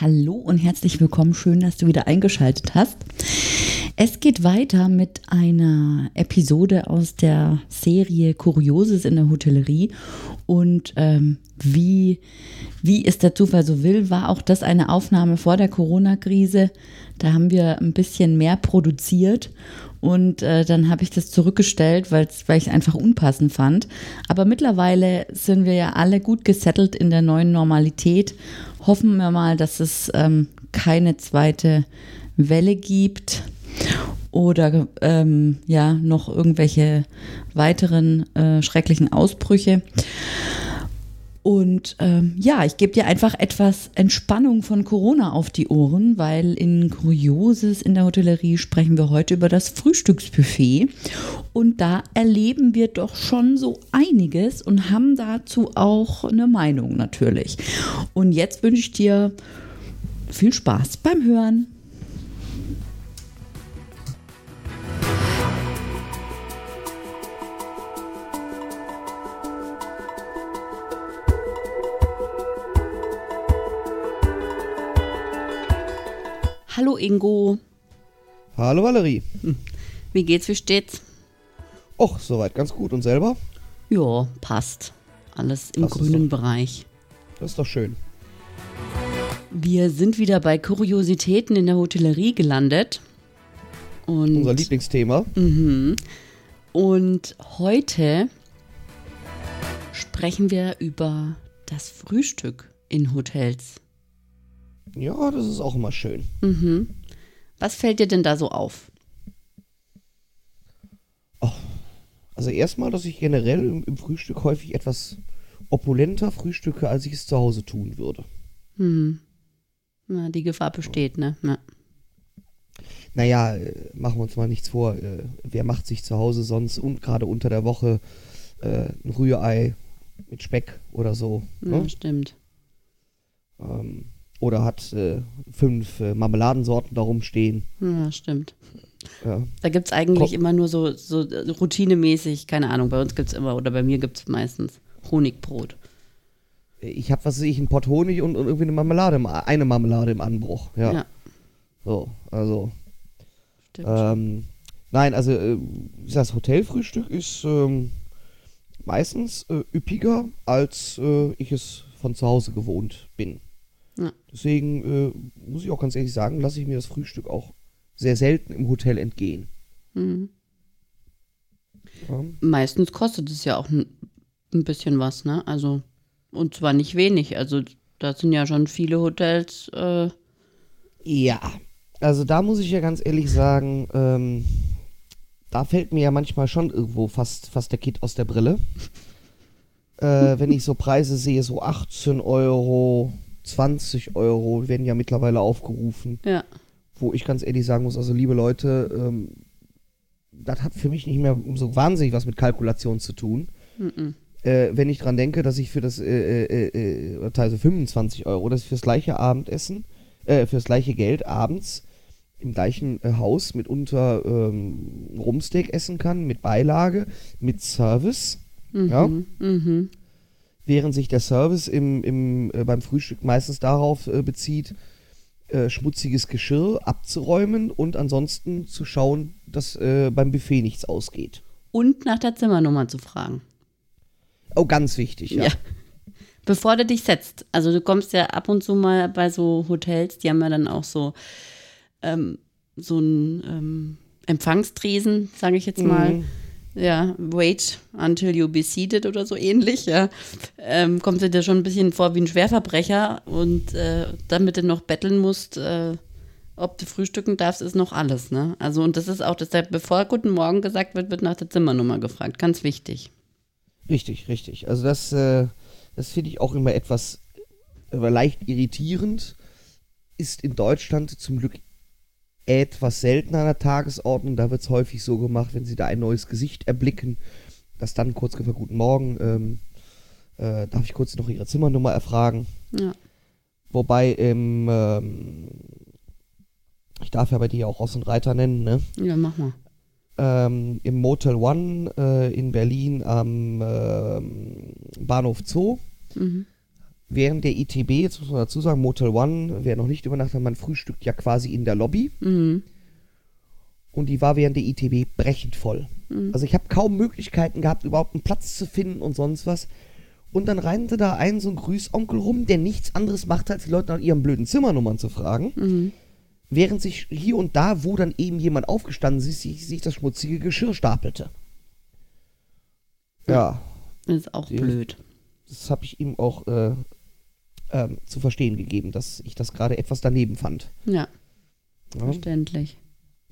Hallo und herzlich willkommen. Schön, dass du wieder eingeschaltet hast. Es geht weiter mit einer Episode aus der Serie Kurioses in der Hotellerie. Und ähm, wie, wie es der Zufall so will, war auch das eine Aufnahme vor der Corona-Krise. Da haben wir ein bisschen mehr produziert und äh, dann habe ich das zurückgestellt, weil ich es einfach unpassend fand. Aber mittlerweile sind wir ja alle gut gesettelt in der neuen Normalität. Hoffen wir mal, dass es ähm, keine zweite Welle gibt oder ähm, ja noch irgendwelche weiteren äh, schrecklichen Ausbrüche. Und ähm, ja, ich gebe dir einfach etwas Entspannung von Corona auf die Ohren, weil in Kurioses in der Hotellerie sprechen wir heute über das Frühstücksbuffet. Und da erleben wir doch schon so einiges und haben dazu auch eine Meinung natürlich. Und jetzt wünsche ich dir viel Spaß beim Hören. Hallo Ingo. Hallo Valerie. Wie geht's, wie steht's? Och, soweit ganz gut. Und selber? Ja, passt. Alles im Das grünen doch- Bereich. Das ist doch schön. Wir sind wieder bei Kuriositäten in der Hotellerie gelandet. Und, Unser Lieblingsthema. Mhm. Und heute sprechen wir über das Frühstück in Hotels. Ja, das ist auch immer schön. Mhm. Was fällt dir denn da so auf? Also erstmal, dass ich generell im, im Frühstück häufig etwas opulenter frühstücke, als ich es zu Hause tun würde. Mhm. Na, die Gefahr besteht, ne? Ja. Naja, äh, machen wir uns mal nichts vor. Äh, wer macht sich zu Hause sonst und gerade unter der Woche äh, ein Rührei mit Speck oder so? ja, Ne? stimmt. Ähm, oder hat äh, fünf äh, Marmeladensorten da rumstehen. Ja, stimmt. Ja. Da gibt es eigentlich Komm. immer nur so, so routinemäßig, keine Ahnung, bei uns gibt es immer, oder bei mir gibt es meistens Honigbrot. Ich habe, was weiß ich, einen Pott Honig und, und irgendwie eine Marmelade, im, eine Marmelade im Anbruch. Ja. Ja, So, also. stimmt. Ähm, nein, also äh, das Hotelfrühstück ist ähm, meistens äh, üppiger, als äh, ich es von zu Hause gewohnt bin. Ja. Deswegen äh, muss ich auch ganz ehrlich sagen, lasse ich mir das Frühstück auch sehr selten im Hotel entgehen. Mhm. Ja. Meistens kostet es ja auch ein, ein bisschen was, ne? Also, und zwar nicht wenig. Also, da sind ja schon viele Hotels. Äh, Ja, also da muss ich ja ganz ehrlich sagen, ähm, da fällt mir ja manchmal schon irgendwo fast, fast der Kit aus der Brille. äh, wenn ich so Preise sehe, so 18 Euro, 20 Euro werden ja mittlerweile aufgerufen, ja, wo ich ganz ehrlich sagen muss, also liebe Leute, ähm, das hat für mich nicht mehr so wahnsinnig was mit Kalkulation zu tun. mhm. Äh, wenn ich dran denke, dass ich für das, äh, äh, äh, äh, teilweise 25 Euro, dass ich fürs gleiche Abendessen, äh, fürs gleiche Geld abends im gleichen äh, Haus mitunter ähm, Rumsteak essen kann, mit Beilage, mit Service, Mhm. Ja. Mhm. Während sich der Service im, im, äh, beim Frühstück meistens darauf äh, bezieht, äh, schmutziges Geschirr abzuräumen und ansonsten zu schauen, dass äh, beim Buffet nichts ausgeht. Und nach der Zimmernummer zu fragen. Oh, ganz wichtig, ja. Ja. Bevor du dich setzt. Also du kommst ja ab und zu mal bei so Hotels, die haben ja dann auch so, ähm, so einen ähm, Empfangstresen, sage ich jetzt mal. Mhm. Ja, wait until you be seated oder so ähnlich, ja. Ähm, kommt dir schon ein bisschen vor wie ein Schwerverbrecher und äh, damit du noch betteln musst, äh, ob du frühstücken darfst, ist noch alles, ne? Also und das ist auch, deshalb, bevor Guten Morgen gesagt wird, wird nach der Zimmernummer gefragt. Ganz wichtig. Richtig, richtig. Also das, äh, das finde ich auch immer etwas äh, leicht irritierend. Ist in Deutschland zum Glück etwas seltener an der Tagesordnung. Da wird es häufig so gemacht, wenn sie da ein neues Gesicht erblicken, dass dann kurz gefragt, guten Morgen, ähm, äh, darf ich kurz noch Ihre Zimmernummer erfragen? Ja. Wobei im, ähm, ich darf ja bei dir auch Ross und Reiter nennen, ne? Ja, mach mal. ähm, im Motel One äh, in Berlin am ähm, Bahnhof Zoo Mhm. Während der ITB, jetzt muss man dazu sagen, Motel One, wer noch nicht übernachtet hat, man frühstückt ja quasi in der Lobby. Mhm. Und die war während der ITB brechend voll. Also ich habe kaum Möglichkeiten gehabt, überhaupt einen Platz zu finden und sonst was. Und dann rannte da ein so ein Grüßonkel rum, der nichts anderes macht, als die Leute nach ihren blöden Zimmernummern zu fragen. Mhm. Während sich hier und da, wo dann eben jemand aufgestanden ist, sich, sich das schmutzige Geschirr stapelte. Ja, Das ist auch Die- blöd. das habe ich ihm auch äh, ähm, zu verstehen gegeben, dass ich das gerade etwas daneben fand. Ja, Ja? verständlich.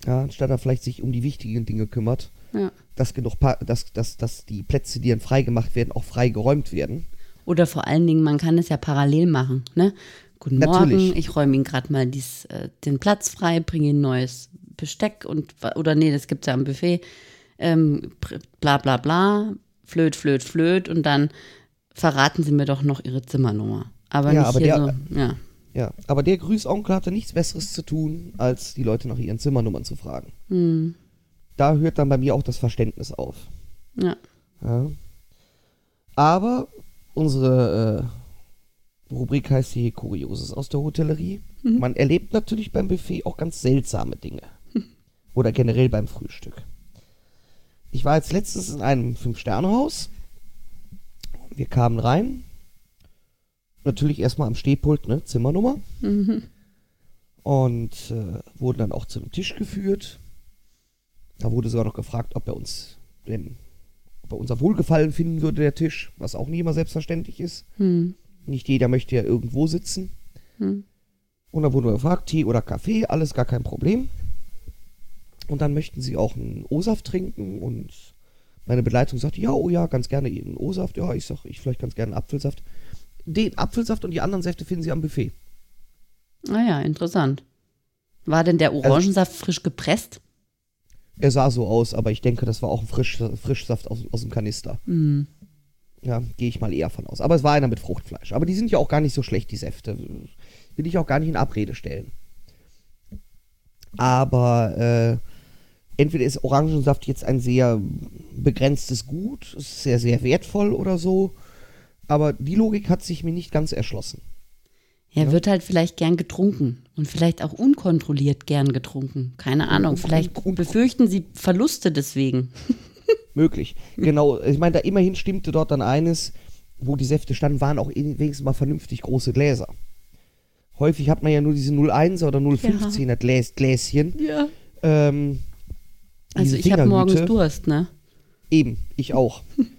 Ja, anstatt er vielleicht sich um die wichtigen Dinge kümmert, Ja. dass genug pa dass, dass, dass die Plätze, die dann freigemacht werden, auch frei geräumt werden. Oder vor allen Dingen, man kann es ja parallel machen. Ne? Guten Natürlich. Morgen, ich räume Ihnen gerade mal dies, äh, den Platz frei, bringe Ihnen neues Besteck und oder nee, das gibt es ja am Buffet. Ähm, bla bla bla, flöt, flöt, flöt und dann verraten Sie mir doch noch Ihre Zimmernummer. Aber Ja, nicht aber der- so. Ja. Ja, aber der Grüßonkel hatte nichts Besseres zu tun, als die Leute nach ihren Zimmernummern zu fragen. Hm. Da hört dann bei mir auch das Verständnis auf. ja. Ja. Aber unsere äh, Rubrik heißt hier Kurioses aus der Hotellerie. Man erlebt natürlich beim Buffet auch ganz seltsame Dinge. Oder generell beim Frühstück. Ich war jetzt letztens in einem Fünf-Sterne-Haus. Wir kamen rein. Natürlich erstmal am Stehpult, ne, Zimmernummer. Und äh, wurden dann auch zum Tisch geführt. Da wurde sogar noch gefragt, ob er uns denn ob er unser Wohlgefallen finden würde, der Tisch, was auch nicht immer selbstverständlich ist. Hm. Nicht jeder möchte ja irgendwo sitzen. Hm. Und dann wurde gefragt, Tee oder Kaffee, alles gar kein Problem. Und dann möchten sie auch einen O-Saft trinken und meine Begleitung sagte, ja, oh ja, ganz gerne einen O-Saft. Ja, ich sag, ich vielleicht ganz gerne einen Apfelsaft. Den Apfelsaft und die anderen Säfte finden sie am Buffet. Ah ja, interessant. War denn der Orangensaft frisch gepresst? Er sah so aus, aber ich denke, das war auch ein Frisch, Frischsaft aus, aus dem Kanister. Hm. Ja, gehe ich mal eher von aus. Aber es war einer mit Fruchtfleisch. Aber die sind ja auch gar nicht so schlecht, die Säfte. Will ich auch gar nicht in Abrede stellen. Aber äh, entweder ist Orangensaft jetzt ein sehr begrenztes Gut, ist sehr, sehr wertvoll oder so. Aber die Logik hat sich mir nicht ganz erschlossen. Ja, Ja. wird halt vielleicht gern getrunken und vielleicht auch unkontrolliert gern getrunken. Keine Ahnung. Vielleicht befürchten sie Verluste deswegen. Möglich. Genau. Ich meine, da immerhin stimmte dort dann eines, wo die Säfte standen, waren auch in- wenigstens mal vernünftig große Gläser. Häufig hat man ja nur diese 01er oder 015er Gläs, Gläschen. Ja. Ähm, Also ich habe morgens. Durst, ne? Eben, ich auch.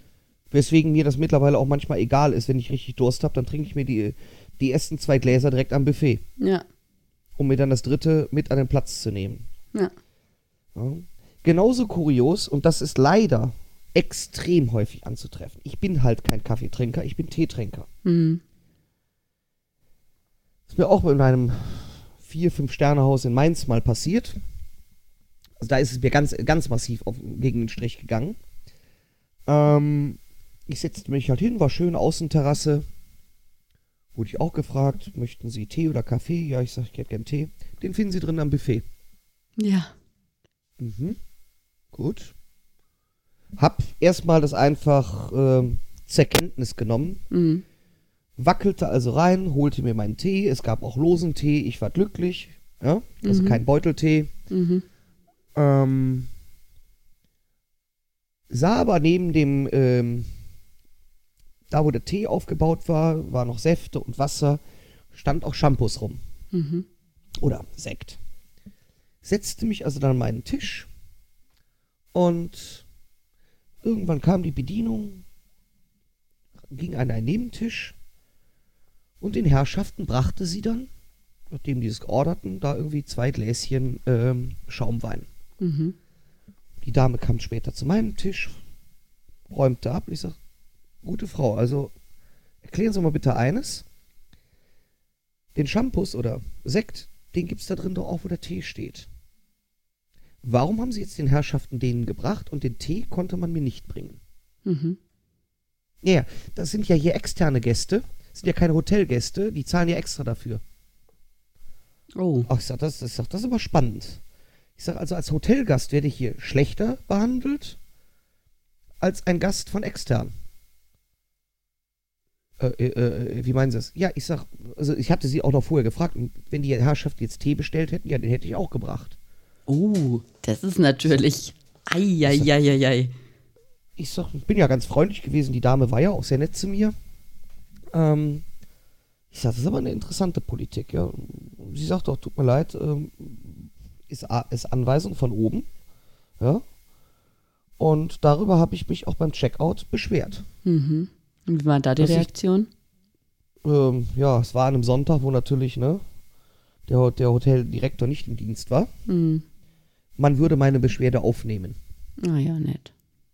Weswegen mir das mittlerweile auch manchmal egal ist, wenn ich richtig Durst habe, dann trinke ich mir die, die ersten zwei Gläser direkt am Buffet, Ja. um mir dann das dritte mit an den Platz zu nehmen. Ja. Ja. Genauso kurios, und das ist leider extrem häufig anzutreffen. Ich bin halt kein Kaffeetrinker, ich bin Teetrinker. Mhm. ist mir auch in einem vier, fünf Sterne Haus in Mainz mal passiert. Also da ist es mir ganz, ganz massiv auf, gegen den Strich gegangen. Ähm, ich setzte mich halt hin, war schön Außenterrasse. Wurde ich auch gefragt, möchten Sie Tee oder Kaffee? Ja, ich sag, ich hätte gern Tee. Den finden Sie drin am Buffet. Ja. Mhm. Gut. Hab erstmal das einfach ähm, zur Kenntnis genommen. Mhm. wackelte also rein, holte mir meinen Tee. Es gab auch losen Tee. Ich war glücklich. Ja? Also Mhm. kein Beuteltee. Mhm. Ähm, sah aber neben dem, ähm, da wo der Tee aufgebaut war, war noch Säfte und Wasser, stand auch Shampoos rum. Mhm. Oder Sekt. Setzte mich also dann an meinen Tisch und irgendwann kam die Bedienung, ging an einen Nebentisch und den Herrschaften brachte sie dann, nachdem die es georderten, da irgendwie zwei Gläschen ähm, Schaumwein. Mhm. Die Dame kam später zu meinem Tisch, räumte ab. Ich sag, gute Frau, also erklären Sie mal bitte eines. Den Shampoos oder Sekt, den gibt's da drin doch auch, wo der Tee steht. Warum haben Sie jetzt den Herrschaften den gebracht und den Tee konnte man mir nicht bringen? Mhm. Ja, ja, das sind ja hier externe Gäste, das sind ja keine Hotelgäste, die zahlen ja extra dafür. Oh. Ach, ich sag, das, ich sag, das ist aber spannend. Ich sag, also als Hotelgast werde ich hier schlechter behandelt als ein Gast von extern. Äh, äh, äh, wie meinen Sie das? Ja, ich sag, also ich hatte sie auch noch vorher gefragt, und wenn die Herrschaft jetzt Tee bestellt hätten, ja, den hätte ich auch gebracht. Oh, das ist natürlich. Eieieiei. Ich sag, ich bin ja ganz freundlich gewesen, die Dame war ja auch sehr nett zu mir. Ähm, ich sag, das ist aber eine interessante Politik, ja. Sie sagt doch, tut mir leid, ähm, ist, ist Anweisung von oben, ja. Und darüber habe ich mich auch beim Checkout beschwert. Mhm. Und Wie war da die Was ich- Reaktion? Ähm, ja, es war an einem Sonntag, wo natürlich, ne, der, der Hoteldirektor nicht im Dienst war. Hm. Man würde meine Beschwerde aufnehmen. Ah ja, nett.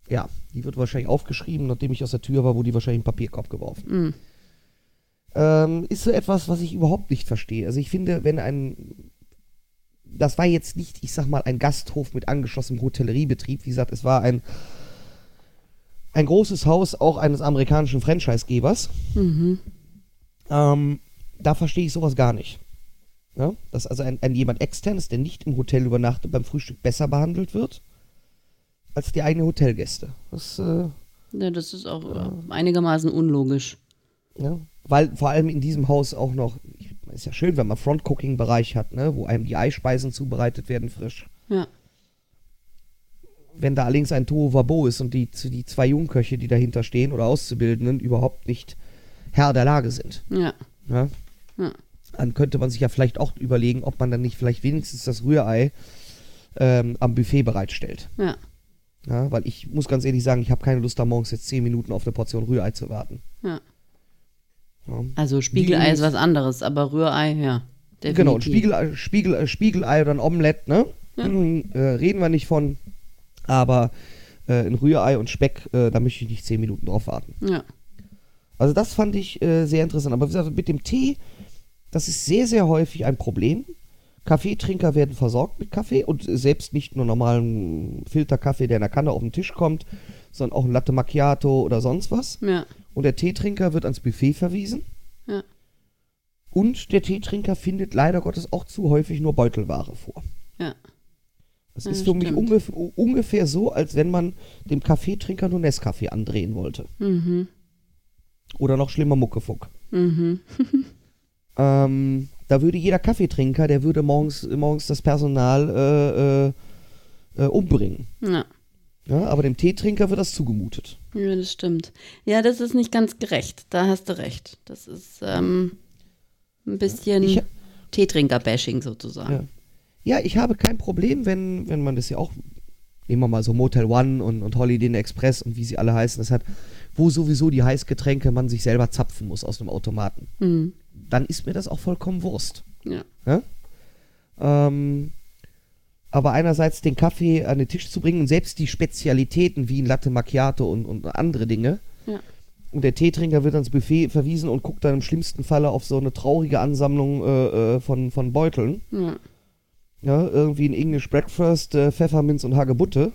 Ja, die wird wahrscheinlich aufgeschrieben, nachdem ich aus der Tür war, wurde die wahrscheinlich in den Papierkorb geworfen. Hm. Ähm, ist so etwas, was ich überhaupt nicht verstehe. Also ich finde, wenn ein, das war jetzt nicht, ich sag mal, ein Gasthof mit angeschlossenem Hotelleriebetrieb. Wie gesagt, es war ein, ein großes Haus auch eines amerikanischen Franchisegebers. Mhm. Ähm, da verstehe ich sowas gar nicht. Ja? Dass also ein, ein jemand externes, der nicht im Hotel übernachtet, beim Frühstück besser behandelt wird als die eigenen Hotelgäste. Das, äh, Ja, das ist auch äh, einigermaßen unlogisch. ja? Weil vor allem in diesem Haus auch noch, ist ja schön, wenn man Front-Cooking-Bereich hat, ne? wo einem die Eispeisen zubereitet werden frisch. Ja. Wenn da allerdings ein Tohuwabo ist und die, die zwei Jungköche, die dahinter stehen oder Auszubildenden, überhaupt nicht Herr der Lage sind. Ja. Ja? Ja. dann könnte man sich ja vielleicht auch überlegen, ob man dann nicht vielleicht wenigstens das Rührei ähm, am Buffet bereitstellt. Ja. Ja, weil ich muss ganz ehrlich sagen, ich habe keine Lust, da morgens jetzt 10 Minuten auf eine Portion Rührei zu warten. Ja. Also Spiegelei ist was anderes, aber Rührei, ja. Genau, definitiv. Spiegelei, Spiegel, äh, Spiegelei oder ein Omelett, ne? Hm, äh, reden wir nicht von. Aber äh, ein Rührei und Speck, äh, da möchte ich nicht 10 Minuten drauf warten. Ja. Also das fand ich äh, sehr interessant. Aber wie gesagt, mit dem Tee, das ist sehr, sehr häufig ein Problem. Kaffeetrinker werden versorgt mit Kaffee und selbst nicht nur normalen Filterkaffee, der in der Kanne auf den Tisch kommt, sondern auch ein Latte Macchiato oder sonst was. Ja. Und der Teetrinker wird ans Buffet verwiesen. Ja. Und der Teetrinker findet leider Gottes auch zu häufig nur Beutelware vor. Ja. Das Ja, ist für mich ungef ungefähr so, als wenn man dem Kaffeetrinker nur Nescafé andrehen wollte. Mhm. Oder noch schlimmer Muckefuck. Mhm. Ähm, da würde jeder Kaffeetrinker, der würde morgens, morgens das Personal äh, äh, äh, umbringen. Ja. Ja, aber dem Teetrinker wird das zugemutet. Ja, das stimmt. Ja, das ist nicht ganz gerecht. Da hast du recht. Das ist ähm, ein bisschen Teetrinker-Bashing sozusagen. Ja. Ja, ich habe kein Problem, wenn, wenn man das ja auch, nehmen wir mal so Motel One und, und Holiday Inn Express und wie sie alle heißen, das hat, wo sowieso die Heißgetränke man sich selber zapfen muss aus einem Automaten. Mhm. Dann ist mir das auch vollkommen Wurst. Ja. Ja? Ähm, aber einerseits den Kaffee an den Tisch zu bringen und selbst die Spezialitäten wie ein Latte Macchiato und, und andere Dinge. Ja. Und der Teetrinker wird ans Buffet verwiesen und guckt dann im schlimmsten Falle auf so eine traurige Ansammlung äh, äh, von, von Beuteln. Ja. Ja, irgendwie ein English Breakfast, äh, Pfefferminz und Hagebutte.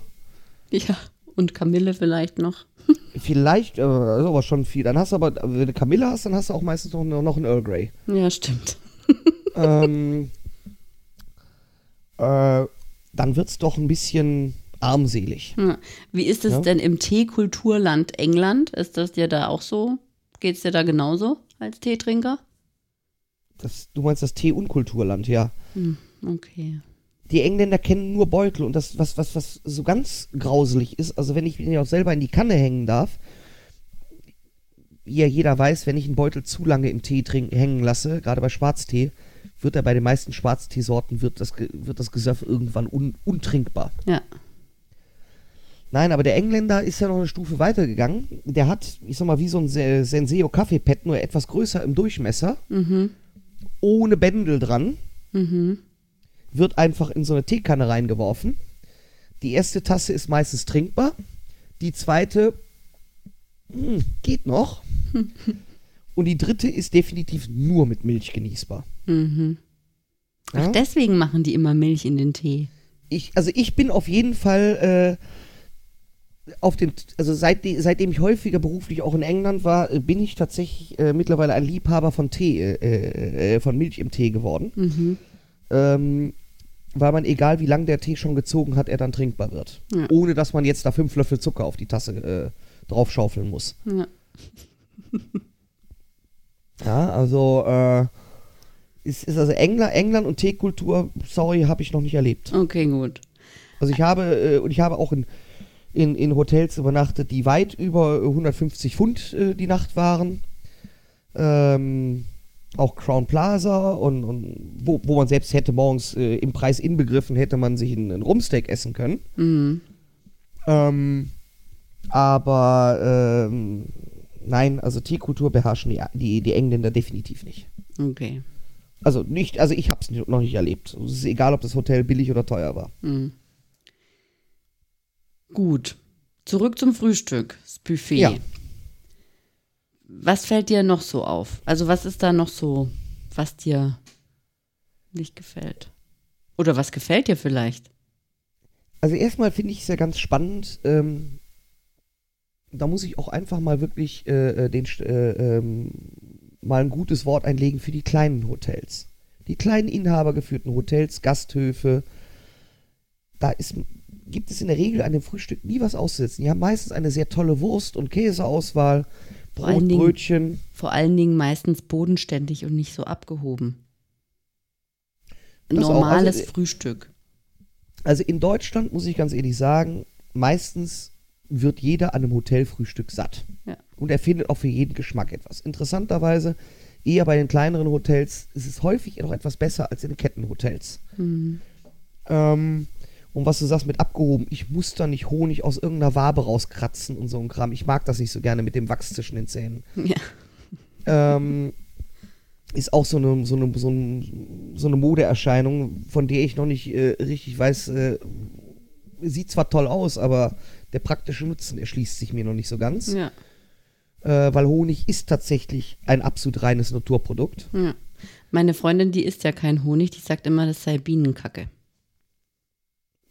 ja. Und Kamille vielleicht noch. Vielleicht, äh, das ist aber schon viel. Dann hast du aber, wenn du Camilla hast, dann hast du auch meistens noch, noch einen Earl Grey. Ja, stimmt. ähm, äh, dann wird's doch ein bisschen armselig. Ja. Wie ist es Ja. denn im Teekulturland England? Ist das dir da auch so? Geht es dir da genauso als Teetrinker? Das, du meinst das Tee-Unkulturland, ja. Hm, okay. Die Engländer kennen nur Beutel und das, was, was, was so ganz grauselig ist, also wenn ich mir auch selber in die Kanne hängen darf, wie ja jeder weiß, wenn ich einen Beutel zu lange im Tee trinken, hängen lasse, gerade bei Schwarztee, wird er bei den meisten Schwarzteesorten, wird das, wird das Gesöff irgendwann un, untrinkbar. Ja. Nein, aber der Engländer ist ja noch eine Stufe weitergegangen. Der hat, ich sag mal, wie so ein Se- Senseo Kaffeepad, nur etwas größer im Durchmesser, Mhm. ohne Bändel dran, Mhm. Wird einfach in so eine Teekanne reingeworfen. Die erste Tasse ist meistens trinkbar. Die zweite hm, geht noch. Und die dritte ist definitiv nur mit Milch genießbar. Mhm. Ach, Ja? deswegen machen die immer Milch in den Tee. Ich, also ich bin auf jeden Fall äh, auf den, also seitdem, seitdem ich häufiger beruflich auch in England war, äh, bin ich tatsächlich äh, mittlerweile ein Liebhaber von Tee, äh, äh, von Milch im Tee geworden. Mhm. ähm, weil man, egal wie lang der Tee schon gezogen hat, er dann trinkbar wird. Ja. Ohne dass man jetzt da fünf Löffel Zucker auf die Tasse äh, draufschaufeln muss. Ja. Ja, also äh, ist, ist also England, England und Teekultur, sorry, habe ich noch nicht erlebt. Okay, gut. Also ich habe äh, und ich habe auch in, in, in Hotels übernachtet, die weit über 150 Pfund äh, die Nacht waren. Ähm, auch Crown Plaza und, und wo, wo man selbst hätte morgens äh, im Preis inbegriffen, hätte man sich einen, einen Rumsteak essen können. Mhm. Ähm, aber ähm, nein, also Teekultur beherrschen die, die, die Engländer definitiv nicht. Okay. Also nicht, also ich habe es noch nicht erlebt. Es ist egal, ob das Hotel billig oder teuer war. Mhm. Gut. Zurück zum Frühstück, das Buffet. Ja. Was fällt dir noch so auf? Also was ist da noch so, was dir nicht gefällt? Oder was gefällt dir vielleicht? Also erstmal finde ich es ja ganz spannend. Ähm, da muss ich auch einfach mal wirklich äh, äh den, äh, ähm, mal ein gutes Wort einlegen für die kleinen Hotels. Die kleinen inhabergeführten Hotels, Gasthöfe. Da ist, gibt es in der Regel an dem Frühstück nie was auszusetzen. Die haben meistens eine sehr tolle Wurst- und Käseauswahl, Vor allen Dingen- Brötchen. Vor allen Dingen meistens bodenständig und nicht so abgehoben. Das auch. Normales Also, Frühstück. Also in Deutschland muss ich ganz ehrlich sagen, meistens wird jeder an einem Hotelfrühstück satt. Ja. Und er findet auch für jeden Geschmack etwas. Interessanterweise, eher bei den kleineren Hotels ist es häufig noch etwas besser als in Kettenhotels. Mhm. Ähm, und was du sagst mit abgehoben, ich muss da nicht Honig aus irgendeiner Wabe rauskratzen und so ein Kram. Ich mag das nicht so gerne mit dem Wachs zwischen den Zähnen. Ja. Ähm, ist auch so eine, so, eine, so, eine, so eine Modeerscheinung, von der ich noch nicht äh, richtig weiß, äh, sieht zwar toll aus, aber der praktische Nutzen erschließt sich mir noch nicht so ganz. ja. Äh, weil Honig ist tatsächlich ein absolut reines Naturprodukt. Ja. Meine Freundin, die isst ja kein Honig, die sagt immer, das sei Bienenkacke.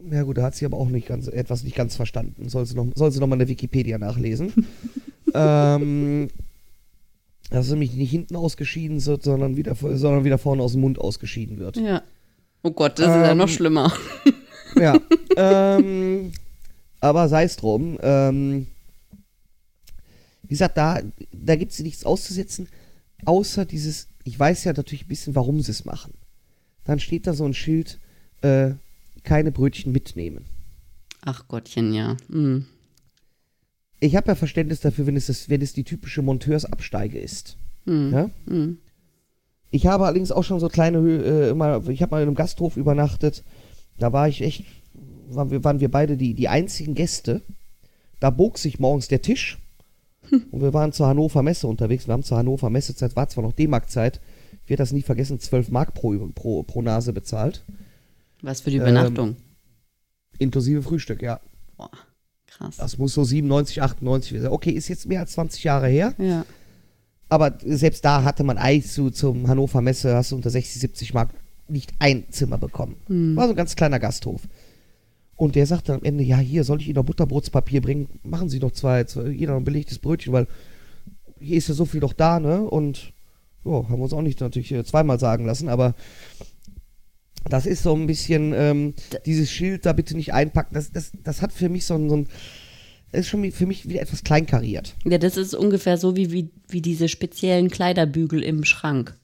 Ja gut, da hat sie aber auch nicht ganz, etwas nicht ganz verstanden. Soll sie noch, soll sie noch mal in der Wikipedia nachlesen. ähm, dass es nämlich nicht hinten ausgeschieden wird, sondern wieder, sondern wieder vorne aus dem Mund ausgeschieden wird. Ja. Oh Gott, das ist ja Ähm, noch schlimmer. Ja. ähm, aber sei es drum. Ähm, wie gesagt, da, da gibt es nichts auszusetzen, außer dieses, ich weiß ja natürlich ein bisschen, warum sie es machen. Dann steht da so ein Schild, äh, keine Brötchen mitnehmen. Ach Gottchen, ja. Mhm. Ich habe ja Verständnis dafür, wenn es, das, wenn es die typische Monteursabsteige ist. Mhm. Ja? Mhm. Ich habe allerdings auch schon so kleine, äh, mal, ich habe mal in einem Gasthof übernachtet. Da war ich echt, waren wir, waren wir beide die, die einzigen Gäste. Da bog sich morgens der Tisch. Und wir waren zur Hannover Messe unterwegs. Wir haben zur Hannover Messezeit, war zwar noch D-Mark-Zeit, ich werde das nie vergessen, 12 Mark pro, pro, pro Nase bezahlt. Was für die Ähm, Übernachtung. Inklusive Frühstück, ja. Boah, krass. Das muss so 97, 98 sein. Okay, ist jetzt mehr als 20 Jahre her. Ja. Aber selbst da hatte man Eis zu, zum Hannover Messe, hast du unter 60, 70 Mark nicht ein Zimmer bekommen. War so ein ganz kleiner Gasthof. Und der sagte am Ende, ja, hier soll ich Ihnen noch Butterbrotspapier bringen? Machen Sie noch zwei, zwei jeder noch ein belegtes Brötchen, weil hier ist ja so viel doch da, ne? Und ja, haben wir uns auch nicht natürlich äh, zweimal sagen lassen, aber das ist so ein bisschen ähm, dieses Schild da bitte nicht einpacken. Das, das, das hat für mich so ein, so ein das ist schon für mich wieder etwas kleinkariert. Ja, das ist ungefähr so wie, wie, wie diese speziellen Kleiderbügel im Schrank,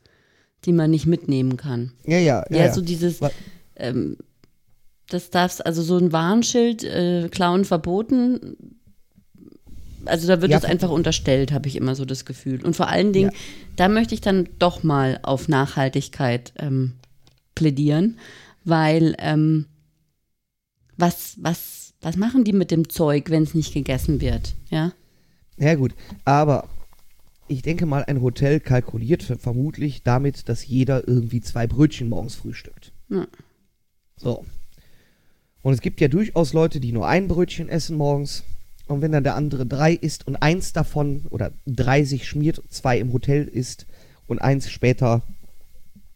die man nicht mitnehmen kann. Ja, ja, ja. Ja, so dieses, ähm, das darfst, also so ein Warnschild, äh, Klauen verboten. Also da wird Ja, es einfach unterstellt, habe ich immer so das Gefühl. Und vor allen Dingen, Ja. da möchte ich dann doch mal auf Nachhaltigkeit ähm, plädieren, weil ähm, was, was, was machen die mit dem Zeug, wenn es nicht gegessen wird? Ja? Ja gut, aber ich denke mal, ein Hotel kalkuliert ver- vermutlich damit, dass jeder irgendwie zwei Brötchen morgens frühstückt. Ja. So. Und es gibt ja durchaus Leute, die nur ein Brötchen essen morgens. Und wenn dann der andere drei isst und eins davon oder drei sich schmiert, zwei im Hotel isst und eins später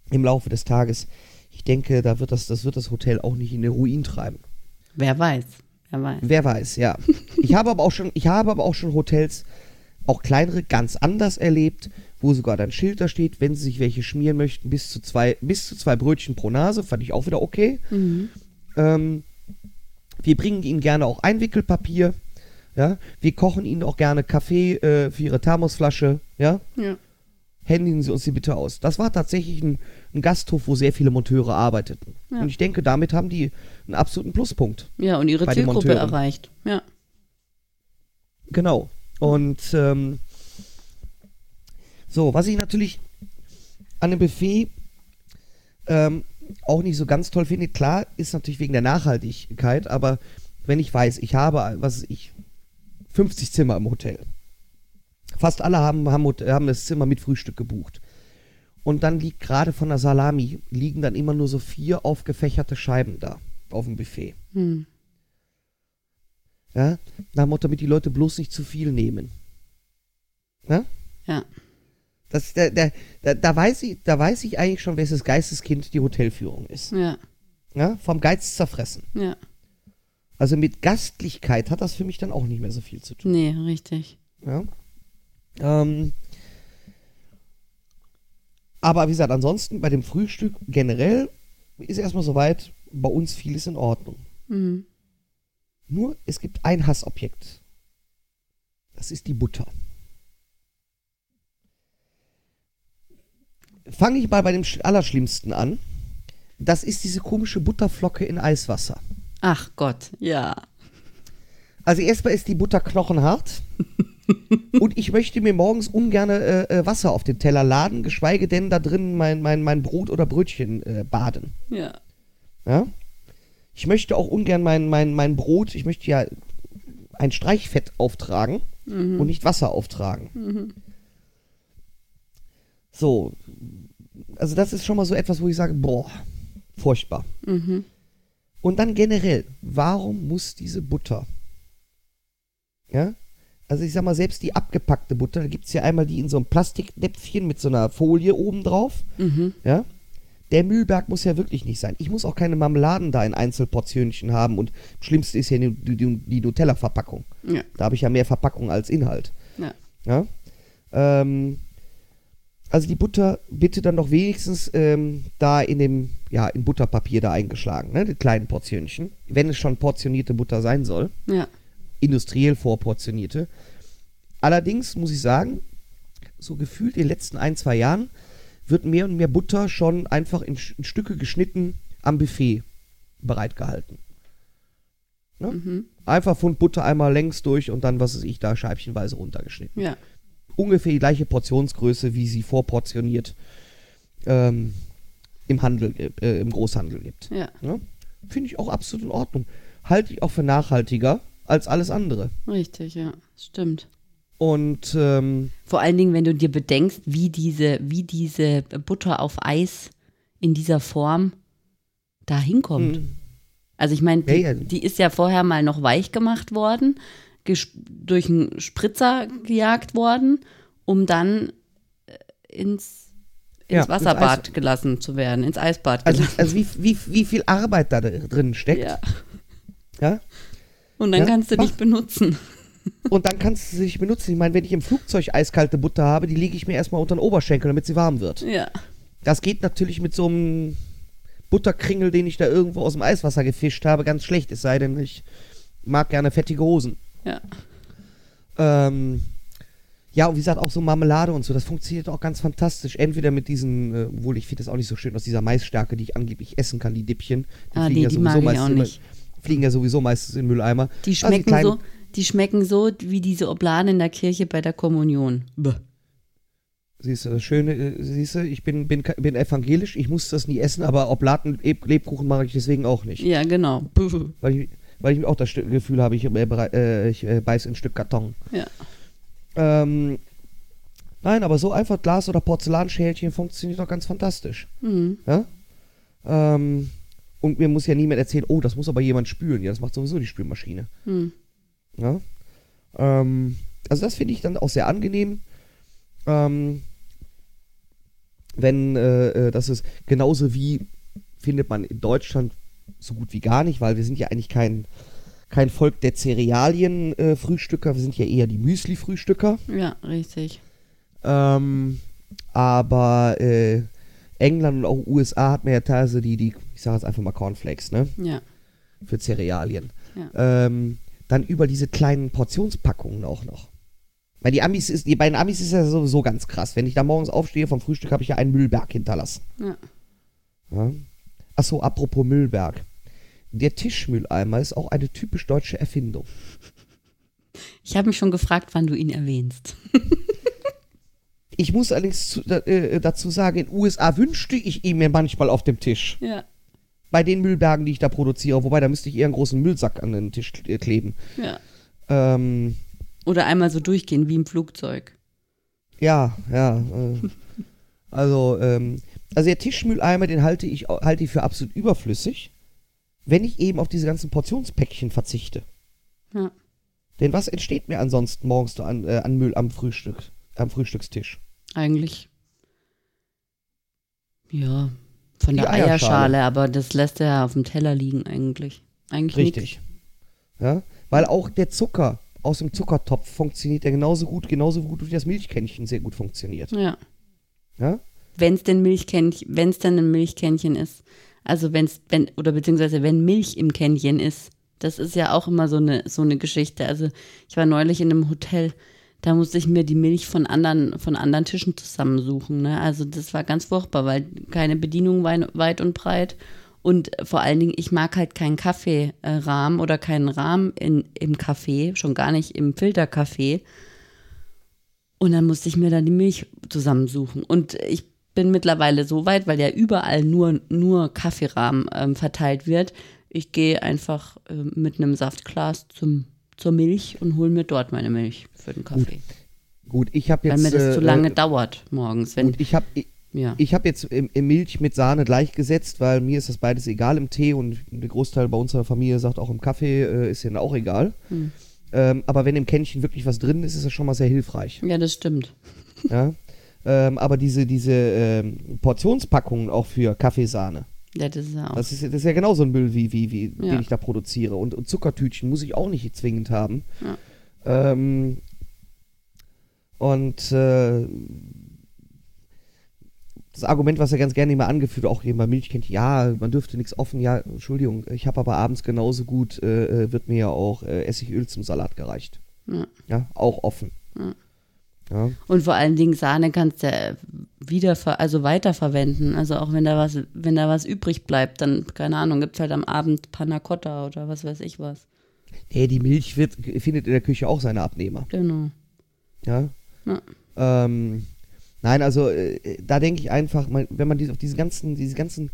im Laufe des Tages, ich denke, da wird das, das wird das Hotel auch nicht in den Ruin treiben. Wer weiß, wer weiß. Wer weiß, ja. Ich habe aber auch schon, ich habe aber auch schon Hotels, auch kleinere, ganz anders erlebt, wo sogar dann Schild da steht, wenn sie sich welche schmieren möchten, bis zu zwei, bis zu zwei Brötchen pro Nase, fand ich auch wieder okay. Ähm, wir bringen ihnen gerne auch Einwickelpapier, ja. Wir kochen ihnen auch gerne Kaffee äh, für ihre Thermosflasche, ja. Ja. Händigen Sie uns die bitte aus. Das war tatsächlich ein, ein Gasthof, wo sehr viele Monteure arbeiteten. Ja. Und ich denke, damit haben die einen absoluten Pluspunkt. Ja, und ihre Zielgruppe erreicht. Ja. Genau. Und ähm, so, was ich natürlich an dem Buffet ähm, auch nicht so ganz toll finde, klar, ist natürlich wegen der Nachhaltigkeit, aber wenn ich weiß, ich habe, was weiß ich, 50 Zimmer im Hotel. Fast alle haben, haben, haben das Zimmer mit Frühstück gebucht. Und dann liegt gerade von der Salami, liegen dann immer nur so vier aufgefächerte Scheiben da auf dem Buffet. Hm. Ja? Nach Motto, damit die Leute bloß nicht zu viel nehmen. Ja? Ja. Das, da, da, da, da, weiß ich, da weiß ich eigentlich schon, welches Geisteskind die Hotelführung ist. Ja. Ja? Vom Geiz zerfressen. Ja. Also mit Gastlichkeit hat das für mich dann auch nicht mehr so viel zu tun. Nee, richtig. Ja? Ähm, aber wie gesagt, ansonsten bei dem Frühstück generell ist erstmal soweit, bei uns vieles in Ordnung. Mhm. Nur es gibt ein Hassobjekt. Das ist die Butter. Fange ich mal bei dem Sch- Allerschlimmsten an. Das ist diese komische Butterflocke in Eiswasser. Ach Gott, ja. Also erstmal ist die Butter knochenhart. und ich möchte mir morgens ungern äh, äh, Wasser auf den Teller laden, geschweige denn da drin mein, mein, mein Brot oder Brötchen äh, baden. Ja. Ja? Ich möchte auch ungern mein, mein, mein Brot, ich möchte ja ein Streichfett auftragen und nicht Wasser auftragen. So, also das ist schon mal so etwas, wo ich sage, boah, furchtbar. Mhm. Und dann generell, warum muss diese Butter? Ja? Also ich sag mal, selbst die abgepackte Butter, da gibt es ja einmal die in so einem Plastiknäpfchen mit so einer Folie oben drauf. Mhm. Ja? Der Mühlberg muss ja wirklich nicht sein. Ich muss auch keine Marmeladen da in Einzelportionchen haben und das Schlimmste ist ja die, die, die Nutella-Verpackung. Ja. Da habe ich ja mehr Verpackung als Inhalt. Ja. Ja? Ähm, also die Butter bitte dann doch wenigstens ähm, da in dem, ja, in Butterpapier da eingeschlagen, ne? Die kleinen Portionchen. Wenn es schon portionierte Butter sein soll. Ja. Industriell vorportionierte. Allerdings muss ich sagen, so gefühlt in den letzten ein, zwei Jahren wird mehr und mehr Butter schon einfach in, in Stücke geschnitten am Buffet bereitgehalten. Ne? Mhm. Einfach Pfund Butter einmal längs durch und dann, was weiß ich, da scheibchenweise runtergeschnitten Ja. ungefähr die gleiche Portionsgröße, wie sie vorportioniert ähm, im Handel, äh, im Großhandel gibt. Ja. Ne? Finde ich auch absolut in Ordnung. Halte ich auch für nachhaltiger als alles andere. Richtig, ja. Stimmt. Und ähm, Vor allen Dingen, wenn du dir bedenkst, wie diese, wie diese Butter auf Eis in dieser Form da hinkommt. mh, Also ich meine, die, Ja, ja. die ist ja vorher mal noch weich gemacht worden, durch einen Spritzer gejagt worden, um dann äh, ins, ins Ja, ins Wasserbad Eis- gelassen zu werden, ins Eisbad also, gelassen. also wie, wie, wie viel Arbeit da drin steckt. ja. Ja? Und dann Ja, kannst du mach. dich benutzen. Und dann kannst du sie nicht benutzen. Ich meine, wenn ich im Flugzeug eiskalte Butter habe, die lege ich mir erstmal unter den Oberschenkel, damit sie warm wird. Ja. Das geht natürlich mit so einem Butterkringel, den ich da irgendwo aus dem Eiswasser gefischt habe, ganz schlecht. Es sei denn, ich mag gerne fettige Hosen. Ja. Ähm, ja, und wie gesagt, auch so Marmelade und so, das funktioniert auch ganz fantastisch. Entweder mit diesen, äh, obwohl ich finde das auch nicht so schön, aus dieser Maisstärke, die ich angeblich essen kann, die Dippchen. Die Ah, nee, ja die mag ich auch immer- nicht. Fliegen ja sowieso meistens in Mülleimer. Die Also schmecken kleinen- so, die schmecken so wie diese Obladen in der Kirche bei der Kommunion. Bäh. Siehst du, das Schöne, äh, siehst du, ich bin, bin, bin evangelisch, ich muss das nie essen, aber Oblaten, Leb Lebkuchen mache ich deswegen auch nicht. Ja, genau. Weil ich, weil ich auch das Gefühl habe, ich, äh, äh, ich äh, beiß ein Stück Karton. Ja. Ähm, nein, aber so einfach Glas- oder Porzellanschälchen funktioniert doch ganz fantastisch. Mhm. Ja? Ähm, und mir muss ja niemand erzählen, oh, das muss aber jemand spülen. Ja, das macht sowieso die Spülmaschine. Mhm. Ja? Ähm, also das finde ich dann auch sehr angenehm. Ähm, wenn äh, äh, das ist genauso wie findet man in Deutschland so gut wie gar nicht, weil wir sind ja eigentlich kein, kein Volk der Cerealien-Frühstücker, wir sind ja eher die Müsli-Frühstücker. Ja, richtig. Ähm, aber äh, England und auch USA hat man ja teilweise die, die, ich sage jetzt einfach mal Cornflakes, ne? Ja. Für Cerealien. Ja. Ähm, dann über diese kleinen Portionspackungen auch noch. Weil die Amis ist, die beiden Amis ist ja sowieso ganz krass. Wenn ich da morgens aufstehe vom Frühstück, habe ich ja einen Müllberg hinterlassen. Ja. Ja. Achso, apropos Müllberg. Der Tischmülleimer ist auch eine typisch deutsche Erfindung. Ich habe mich schon gefragt, wann du ihn erwähnst. Ich muss allerdings zu, äh, dazu sagen, in den USA wünschte ich ihn mir manchmal auf dem Tisch. Ja. Bei den Müllbergen, die ich da produziere. Wobei, da müsste ich eher einen großen Müllsack an den Tisch äh, kleben. Ja. Ähm, Oder einmal so durchgehen wie im Flugzeug. ja, ja. Äh, also, ähm, also der Tischmülleimer, den halte ich, halte ich für absolut überflüssig, wenn ich eben auf diese ganzen Portionspäckchen verzichte. Ja. Denn was entsteht mir ansonsten morgens an, äh, an Müll am Frühstück, am Frühstückstisch? Eigentlich. Ja. Von Die der Eierschale. Eierschale, aber das lässt er ja auf dem Teller liegen eigentlich. Eigentlich Richtig. Ja? Weil auch der Zucker aus dem Zuckertopf funktioniert ja genauso gut, genauso gut wie das Milchkännchen sehr gut funktioniert. Ja. Ja? Wenn es denn Milchkännchen, wenn es denn ein Milchkännchen ist. Also wenn's, wenn, oder beziehungsweise wenn Milch im Kännchen ist. Das ist ja auch immer so eine, so eine Geschichte. Also ich war neulich in einem Hotel, da musste ich mir die Milch von anderen, von anderen Tischen zusammensuchen. Ne? Also das war ganz furchtbar, weil keine Bedienung wei- weit und breit. Und vor allen Dingen, ich mag halt keinen Kaffeerahmen oder keinen Rahmen in, im Kaffee, schon gar nicht im Filterkaffee. Und dann musste ich mir da die Milch zusammensuchen. Und ich bin mittlerweile so weit, weil ja überall nur, nur Kaffeerahmen ähm, verteilt wird. Ich gehe einfach äh, mit einem Saftglas zum, zur Milch und hole mir dort meine Milch für den Kaffee. Gut, ich habe weil jetzt. mir das äh, zu lange äh, dauert morgens. Wenn, Gut, ich habe ja. ich hab jetzt im, im Milch mit Sahne gleichgesetzt, weil mir ist das beides egal im Tee und der Großteil bei unserer Familie sagt auch im Kaffee äh, ist ihnen auch egal. Hm. Ähm, aber wenn im Kännchen wirklich was drin ist, ist das schon mal sehr hilfreich. ja, das stimmt. ja? ähm, aber diese, diese ähm, Portionspackungen auch für Kaffeesahne, Ja, das ist ja auch. das ist, das ist ja genauso ein Müll, wie, wie, wie Ja. den ich da produziere. Und, und Zuckertütchen muss ich auch nicht zwingend haben. Ja. Ähm, und äh, das Argument, was er ganz gerne immer angeführt, auch eben bei Milchkännchen, ja, man dürfte nichts offen, ja, Entschuldigung, ich habe aber abends genauso gut, äh, äh, wird mir ja auch äh, Essigöl zum Salat gereicht. Ja. Ja, auch offen. Ja. Ja, Und vor allen Dingen Sahne kannst du ja wieder, ver- also weiterverwenden. Also auch wenn da was, wenn da was übrig bleibt, dann, keine Ahnung, gibt es halt am Abend Panna Cotta oder was weiß ich was. nee, die Milch wird, findet in der Küche auch seine Abnehmer. Genau. Ja. Ja. Ähm, nein, also äh, da denke ich einfach, man, wenn man diese, auf diese ganzen, diese ganzen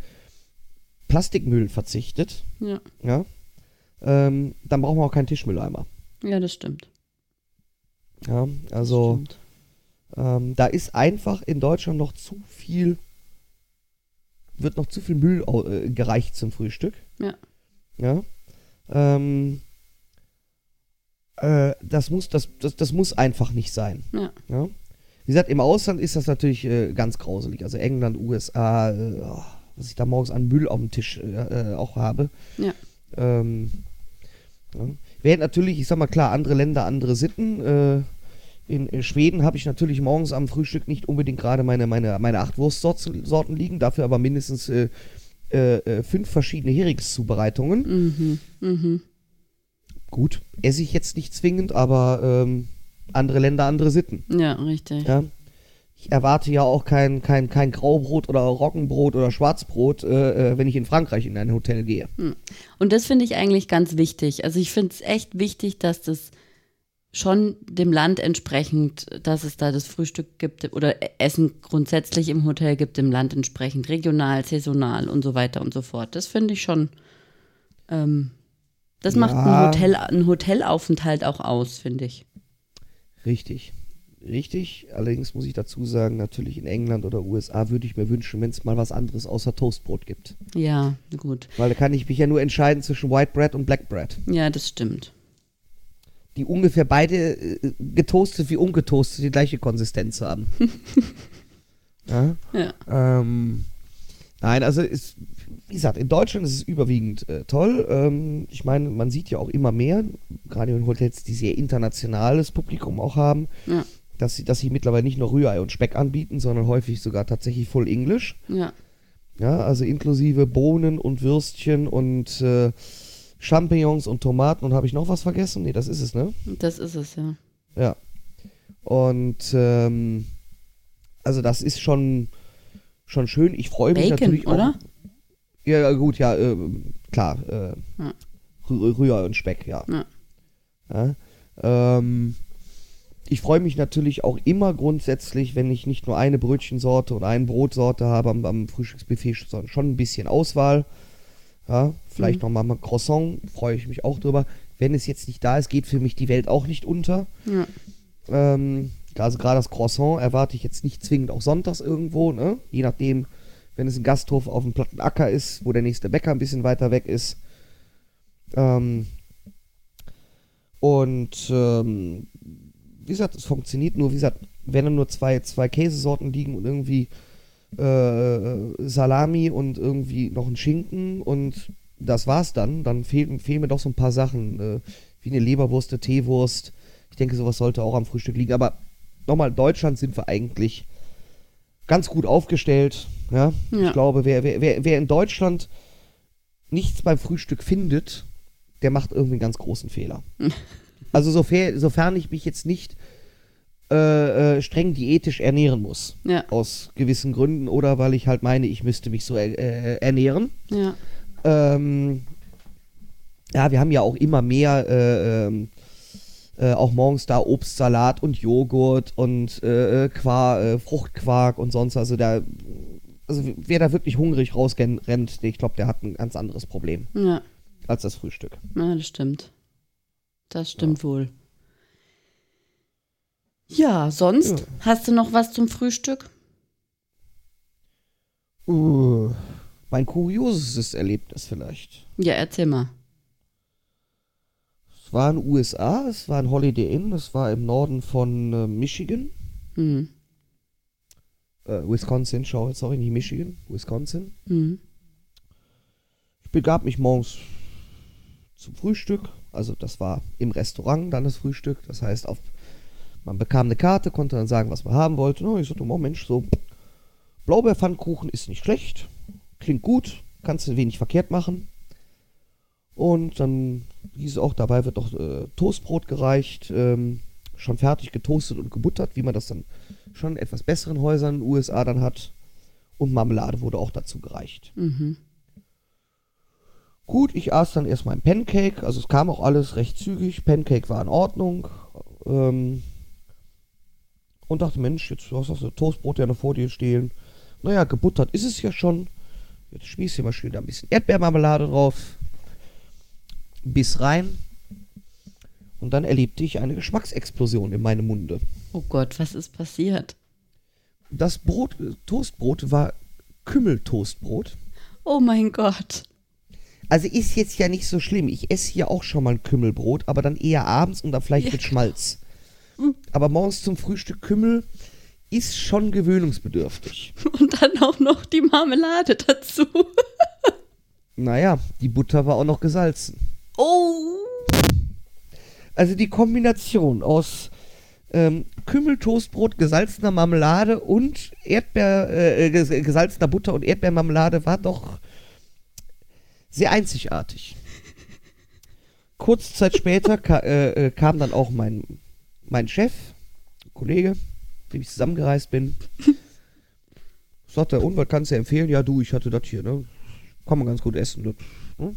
Plastikmüll verzichtet, Ja. ja, ähm, dann brauchen wir auch keinen Tischmülleimer. Ja, das stimmt. Ja, Das also stimmt. Ähm, da ist einfach in Deutschland noch zu viel, wird noch zu viel Müll äh, gereicht zum Frühstück. Ja. Ja. Ähm, äh, das muss, das, das, das muss einfach nicht sein. Ja. Ja. Wie gesagt, im Ausland ist das natürlich äh, ganz grauselig. Also England, USA, äh, oh, was ich da morgens an Müll auf dem Tisch äh, äh, auch habe. Ja. Ähm, ja. Während natürlich, ich sag mal klar, andere Länder, andere Sitten. In, Schweden habe ich natürlich morgens am Frühstück nicht unbedingt gerade meine, meine, meine acht Wurstsorten Sorten liegen, dafür aber mindestens äh, äh, äh, fünf verschiedene Heringszubereitungen. Mhm. Mhm. Gut, esse ich jetzt nicht zwingend, aber ähm, andere Länder, andere Sitten. Ja, richtig. Ja. Ich erwarte ja auch kein, kein, kein Graubrot oder Roggenbrot oder Schwarzbrot, äh, äh, wenn ich in Frankreich in ein Hotel gehe. Und das finde ich eigentlich ganz wichtig. Also ich finde es echt wichtig, dass das schon dem Land entsprechend, dass es da das Frühstück gibt oder Essen grundsätzlich im Hotel gibt, dem Land entsprechend, regional, saisonal und so weiter und so fort. Das finde ich schon, ähm, das macht Ja. ein, Hotel, ein Hotelaufenthalt auch aus, finde ich. Richtig. Richtig. Allerdings muss ich dazu sagen, natürlich in England oder USA würde ich mir wünschen, wenn es mal was anderes außer Toastbrot gibt. Ja, gut. Weil da kann ich mich ja nur entscheiden zwischen White Bread und Black Bread. Ja, das stimmt. Die ungefähr beide äh, getoastet wie ungetoastet die gleiche Konsistenz haben. ja? Ja. Ähm, nein, also ist, wie gesagt, in Deutschland ist es überwiegend äh, toll. Ähm, ich meine, man sieht ja auch immer mehr, gerade in Hotels, die sehr internationales Publikum auch haben, Ja. dass sie, dass sie mittlerweile nicht nur Rührei und Speck anbieten, sondern häufig sogar tatsächlich Full English. Ja. Ja, also inklusive Bohnen und Würstchen und äh, Champignons und Tomaten. Und habe ich noch was vergessen? Nee, das ist es, ne? Das ist es, ja. Ja. Und ähm, also das ist schon, schon schön. Ich freue mich Bacon, natürlich oder? auch. Ja, ja, gut, ja, äh, klar. Äh, Ja. Rü- Rührei und Speck, ja. Ja. ja ähm, ich freue mich natürlich auch immer grundsätzlich, wenn ich nicht nur eine Brötchensorte und eine Brotsorte habe am, am Frühstücksbuffet, sondern schon ein bisschen Auswahl. Ja, vielleicht noch mal ein Croissant, freue ich mich auch drüber. Wenn es jetzt nicht da ist, geht für mich die Welt auch nicht unter. Ja. Ähm, also gerade das Croissant erwarte ich jetzt nicht zwingend auch sonntags irgendwo, ne? Je nachdem, wenn es ein Gasthof auf dem platten Acker ist, wo der nächste Bäcker ein bisschen weiter weg ist. Ähm, und ähm, wie gesagt, es funktioniert nur, wie gesagt, wenn da nur zwei, zwei Käsesorten liegen und irgendwie äh, Salami und irgendwie noch ein Schinken und das war's dann, dann fehlen, fehlen mir doch so ein paar Sachen, äh, wie eine Leberwurst, eine Teewurst. Ich denke, sowas sollte auch am Frühstück liegen. Aber nochmal, in Deutschland sind wir eigentlich ganz gut aufgestellt. Ja? Ja. Ich glaube, wer, wer, wer, wer in Deutschland nichts beim Frühstück findet, der macht irgendwie einen ganz großen Fehler. also sofern, sofern ich mich jetzt nicht äh, äh, streng diätisch ernähren muss. Ja. Aus gewissen Gründen oder weil ich halt meine, ich müsste mich so äh, äh, ernähren. Ja. Ähm, ja, wir haben ja auch immer mehr, äh, ähm, äh, auch morgens da Obst, Salat und Joghurt und Qua, äh, Fruchtquark und sonst. Also da, also wer da wirklich hungrig rausrennt, ich glaube, der hat ein ganz anderes Problem Ja. als das Frühstück. Ja, das stimmt. Das stimmt wohl. Ja, sonst Ja. hast du noch was zum Frühstück? Uh, mein kuriosestes Erlebnis vielleicht. Ja, erzähl mal. Es war in den USA, es war ein Holiday Inn, das war im Norden von äh, Michigan. Hm. Äh, Wisconsin, schau, sorry, nicht Michigan, Wisconsin. Hm. Ich begab mich morgens zum Frühstück. Also das war im Restaurant dann das Frühstück. Das heißt, auf, man bekam eine Karte, konnte dann sagen, was man haben wollte. Oh, ich sagte, oh Mensch, so Blaubeerpfannkuchen ist nicht schlecht. Klingt gut, kannst du wenig verkehrt machen. Und dann hieß es auch, dabei wird noch äh, Toastbrot gereicht, ähm, schon fertig getoastet und gebuttert, wie man das dann schon in etwas besseren Häusern in den USA dann hat. Und Marmelade wurde auch dazu gereicht. Mhm. Gut, ich aß dann erstmal ein Pancake, also es kam auch alles recht zügig. Pancake war in Ordnung. Ähm, und dachte, Mensch, jetzt hast du das Toastbrot ja noch vor dir stehen. Naja, gebuttert ist es ja schon. Jetzt schmieß hier mal schön da ein bisschen Erdbeermarmelade drauf. Biss rein. Und dann erlebte ich eine Geschmacksexplosion in meinem Munde. Oh Gott, was ist passiert? Das Brot, äh, Toastbrot war Kümmeltoastbrot. Oh mein Gott. Also ist jetzt ja nicht so schlimm. Ich esse hier auch schon mal ein Kümmelbrot, aber dann eher abends und dann vielleicht mit Schmalz. Aber morgens zum Frühstück Kümmel ist schon gewöhnungsbedürftig. Und dann auch noch die Marmelade dazu. Naja, die Butter war auch noch gesalzen. Oh. Also die Kombination aus ähm, Kümmeltoastbrot, gesalzener Marmelade und Erdbeer, äh, ges gesalzener Butter und Erdbeermarmelade war doch sehr einzigartig. Kurze Zeit später ka äh, äh, kam dann auch mein, mein Chef, Kollege, mit dem ich zusammengereist bin. Sagte, und was kannst du empfehlen? Ja, du, ich hatte das hier, ne? Kann man ganz gut essen. Das, ne?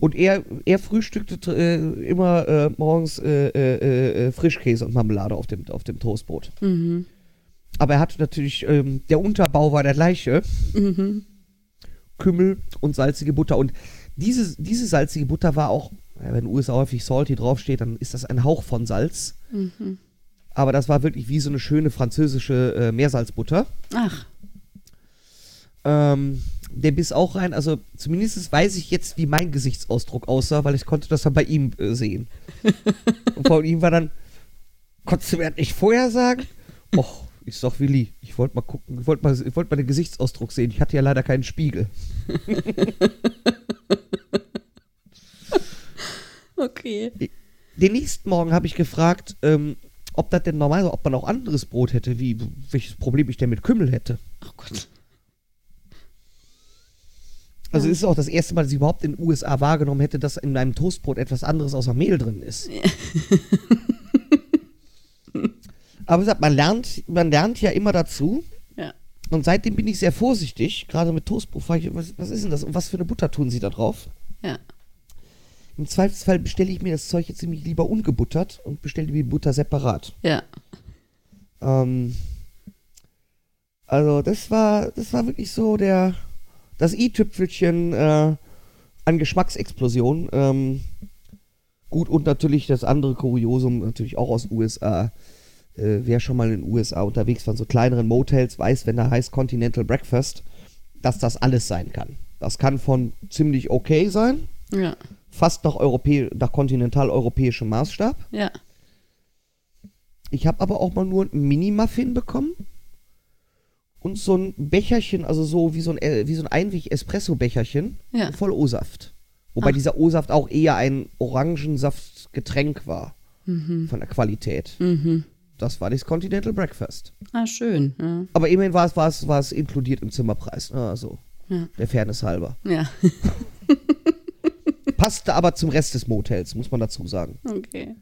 Und er, er frühstückte äh, immer äh, morgens äh, äh, äh, Frischkäse und Marmelade auf dem, auf dem Toastbrot. Mhm. Aber er hatte natürlich, ähm, der Unterbau war der gleiche. Mhm. Kümmel und salzige Butter. Und diese, diese salzige Butter war auch, wenn in den USA häufig salty draufsteht, dann ist das ein Hauch von Salz. Mhm. Aber das war wirklich wie so eine schöne französische äh, Meersalzbutter. Ach, Ähm, der biss auch rein. Also zumindest weiß ich jetzt, wie mein Gesichtsausdruck aussah, weil ich konnte das dann bei ihm äh, sehen. Und von ihm war dann, konntest du mir das nicht vorher sagen? Och, ich sag Willi, ich wollte mal gucken, ich wollte mal, ich wollt mal den Gesichtsausdruck sehen. Ich hatte ja leider keinen Spiegel. okay. Den nächsten Morgen habe ich gefragt, ähm, ob das denn normal ist, ob man auch anderes Brot hätte, wie welches Problem ich denn mit Kümmel hätte. Oh Gott. Also Ja. ist es auch das erste Mal, dass ich überhaupt in den USA wahrgenommen hätte, dass in einem Toastbrot etwas anderes außer Mehl drin ist. Aber gesagt, man lernt, man lernt ja immer dazu. Ja. Und seitdem bin ich sehr vorsichtig, gerade mit Toastbrot. frage Ich, was, was ist denn das und was für eine Butter tun Sie da drauf? Ja. Im Zweifelsfall bestelle ich mir das Zeug jetzt nämlich lieber ungebuttert und bestelle mir die Butter separat. Ja. Ähm, also das war, das war wirklich so der, das i-Tüpfelchen äh, an Geschmacksexplosion. Ähm, gut und natürlich das andere Kuriosum natürlich auch aus den USA. Äh, wer schon mal in den USA unterwegs war, in so kleineren Motels, weiß, wenn da heißt Continental Breakfast, dass das alles sein kann. Das kann von ziemlich okay sein, Ja. Fast nach, Europä nach kontinentaleuropäischem Maßstab. Ja. Ich habe aber auch mal nur einen Mini-Muffin bekommen. Und so ein Becherchen, also so wie so ein, wie so ein Einweg-Espresso-Becherchen Ja. voll O-Saft. Wobei Ach. dieser O-Saft auch eher ein Orangensaftgetränk war. Von der Qualität. Mhm. Das war das Continental Breakfast. Ah, schön. Ja. Aber immerhin war es, war es, war es inkludiert im Zimmerpreis. Also, Ja. der Fairness halber. ja. Passte aber zum Rest des Motels, muss man dazu sagen. Okay.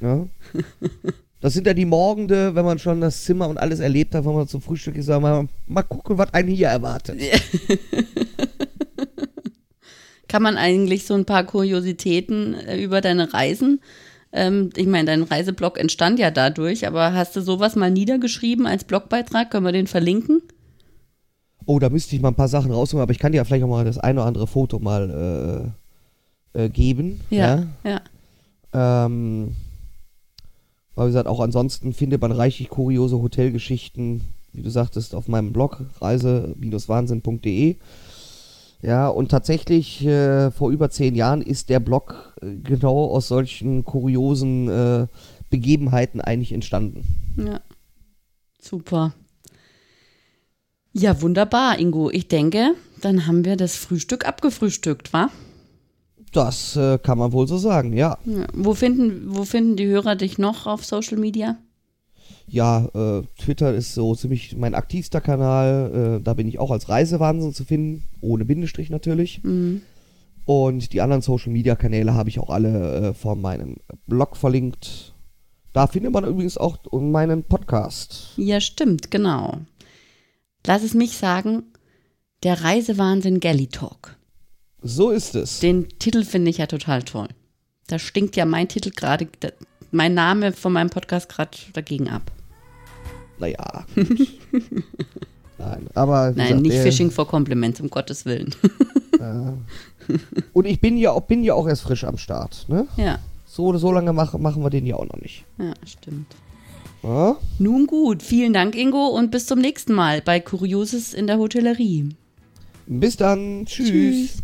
Ja. Das sind ja die Morgende, wenn man schon das Zimmer und alles erlebt hat, wenn man zum Frühstück ist, wir, mal gucken, was einen hier erwartet. Kann man eigentlich so ein paar Kuriositäten äh, über deine Reisen? Ähm, ich meine, dein Reiseblog entstand ja dadurch, aber hast du sowas mal niedergeschrieben als Blogbeitrag? Können wir den verlinken? Oh, da müsste ich mal ein paar Sachen rausholen, aber ich kann dir ja vielleicht auch mal das eine oder andere Foto mal äh, äh, geben. Ja. Ja. Ähm, weil wie gesagt, auch ansonsten findet man reichlich kuriose Hotelgeschichten, wie du sagtest, auf meinem Blog reise-wahnsinn.de. Ja, und tatsächlich äh, vor über zehn Jahren ist der Blog äh, genau aus solchen kuriosen äh, Begebenheiten eigentlich entstanden. Ja. Super. Ja, wunderbar, Ingo. Ich denke, dann haben wir das Frühstück abgefrühstückt, wa? Das äh, kann man wohl so sagen, ja. Ja. Wo, finden, wo finden die Hörer dich noch auf Social Media? Ja, äh, Twitter ist so ziemlich mein aktivster Kanal. Äh, da bin ich auch als Reisewahnsinn zu finden, ohne Bindestrich natürlich. Mhm. Und die anderen Social Media Kanäle habe ich auch alle äh, von meinem Blog verlinkt. Da findet man übrigens auch meinen Podcast. Ja, stimmt, genau. Lass es mich sagen, der Reisewahnsinn Galley Talk. So ist es. Den Titel finde ich ja total toll. Da stinkt ja mein Titel gerade, mein Name von meinem Podcast gerade dagegen ab. Naja. Nein, aber. Nein, gesagt, nicht der- Fishing for Compliments, um Gottes Willen. Und ich bin ja, auch, bin ja auch erst frisch am Start. Ne? ja, So, so lange mach, machen wir den ja auch noch nicht. ja, stimmt. Ja? Nun gut, vielen Dank, Ingo, und bis zum nächsten Mal bei Kurioses in der Hotellerie. Bis dann. Tschüss. Tschüss.